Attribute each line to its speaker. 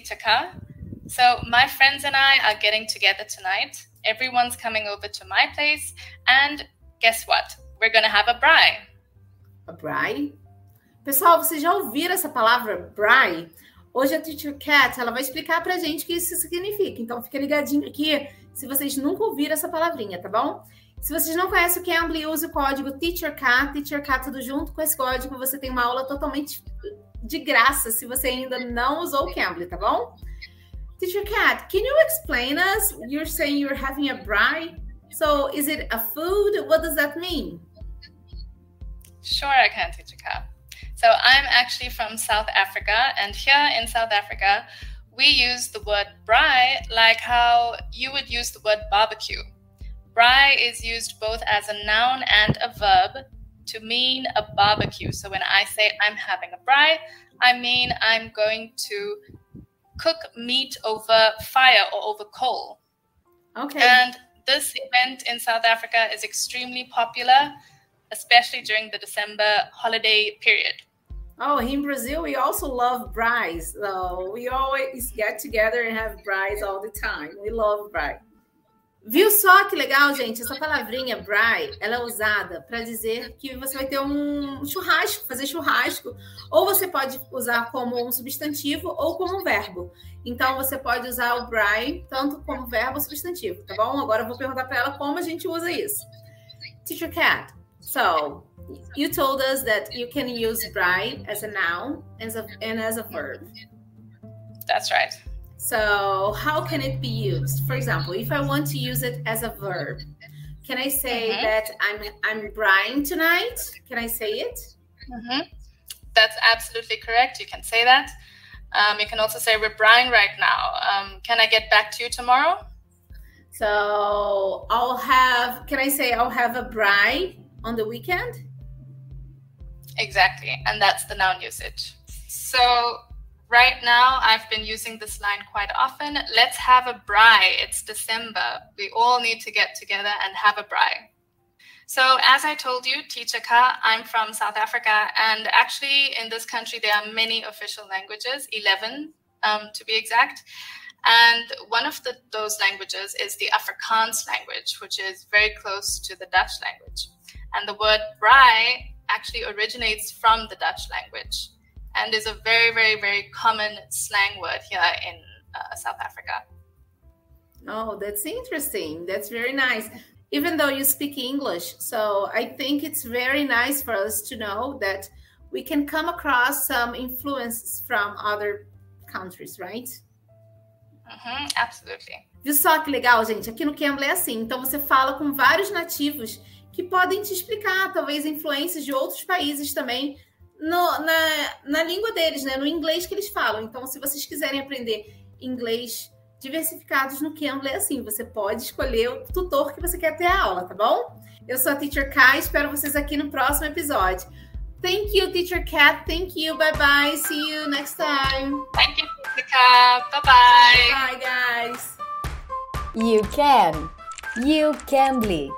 Speaker 1: Ka. So, my friends and I are getting together tonight. Everyone's coming over to my place. And guess what? We're going to have a braai.
Speaker 2: A braai? Pessoal, vocês já ouviram essa palavra braai? Hoje a Teacher Cat ela vai explicar pra gente o que isso significa. Então, fica ligadinho aqui se vocês nunca ouviram essa palavrinha, tá bom? Se vocês não conhecem o Cambly, use o código TEACHERCAT, TEACHERCAT tudo junto. Com esse código você tem uma aula totalmente de graça se você ainda não usou o Cambly, tá bom? Teacher Cat, can you explain us? You're saying you're having a braai. So is it a food? What does that mean?
Speaker 1: Sure, I can, Teacher Cat. So I'm actually from South Africa, and here in South Africa, we use the word braai like how you would use the word barbecue. Braai is used both as a noun and a verb to mean a barbecue. So when I say I'm having a braai, I mean I'm going to cook meat over fire or over coal.
Speaker 2: Okay.
Speaker 1: And this event in South Africa is extremely popular, especially during the December holiday period.
Speaker 2: Oh, in Brazil, we also love braais. So we always get together and have braais all the time. We love braai. Viu só que legal, gente? Essa palavrinha braai, ela é usada para dizer que você vai ter um churrasco, fazer churrasco, ou você pode usar como um substantivo ou como um verbo. Então você pode usar o braai tanto como verbo ou substantivo, tá bom? Agora eu vou perguntar para ela como a gente usa isso. Teacher Cat, so you told us that you can use braai as a noun as a, and as a verb.
Speaker 1: That's right.
Speaker 2: So, how can it be used? For example, if I want to use it as a verb, can I say mm-hmm. that I'm I'm braaiing tonight? Can I say it?
Speaker 1: Mm-hmm. That's absolutely correct. You can say that. Um, you can also say we're braaiing right now. Um, can I get back to you tomorrow?
Speaker 2: So I'll have. Can I say I'll have a braai on the weekend?
Speaker 1: Exactly, and that's the noun usage. So Right now, I've been using this line quite often. Let's have a braai. It's December. We all need to get together and have a braai. So, as I told you, Teacher Ka, I'm from South Africa, and actually, in this country, there are many official languages, 11 um, to be exact. And one of the, those languages is the Afrikaans language, which is very close to the Dutch language. And the word braai actually originates from the Dutch language and is a very, very, very common slang word here in uh, South Africa.
Speaker 2: Oh, that's interesting. That's very nice. Even though you speak English, so I think it's very nice for us to know that we can come across some influences from other countries, right?
Speaker 1: Mm-hmm, absolutely.
Speaker 2: Viu só que legal, gente? Aqui no Cambly é assim. Então você fala com vários nativos que podem te explicar, talvez, influências de outros países também no, na, na língua deles, né? No inglês que eles falam. Então, se vocês quiserem aprender inglês diversificados no Cambly, é assim, você pode escolher o tutor que você quer ter a aula, tá bom? Eu sou a Teacher Kai, espero vocês aqui no próximo episódio. Thank you, Teacher Cat. Thank you. Bye bye. See you next time.
Speaker 1: Thank you, Teacher Cat. Bye bye.
Speaker 2: Bye, guys.
Speaker 3: You can. You Cambly.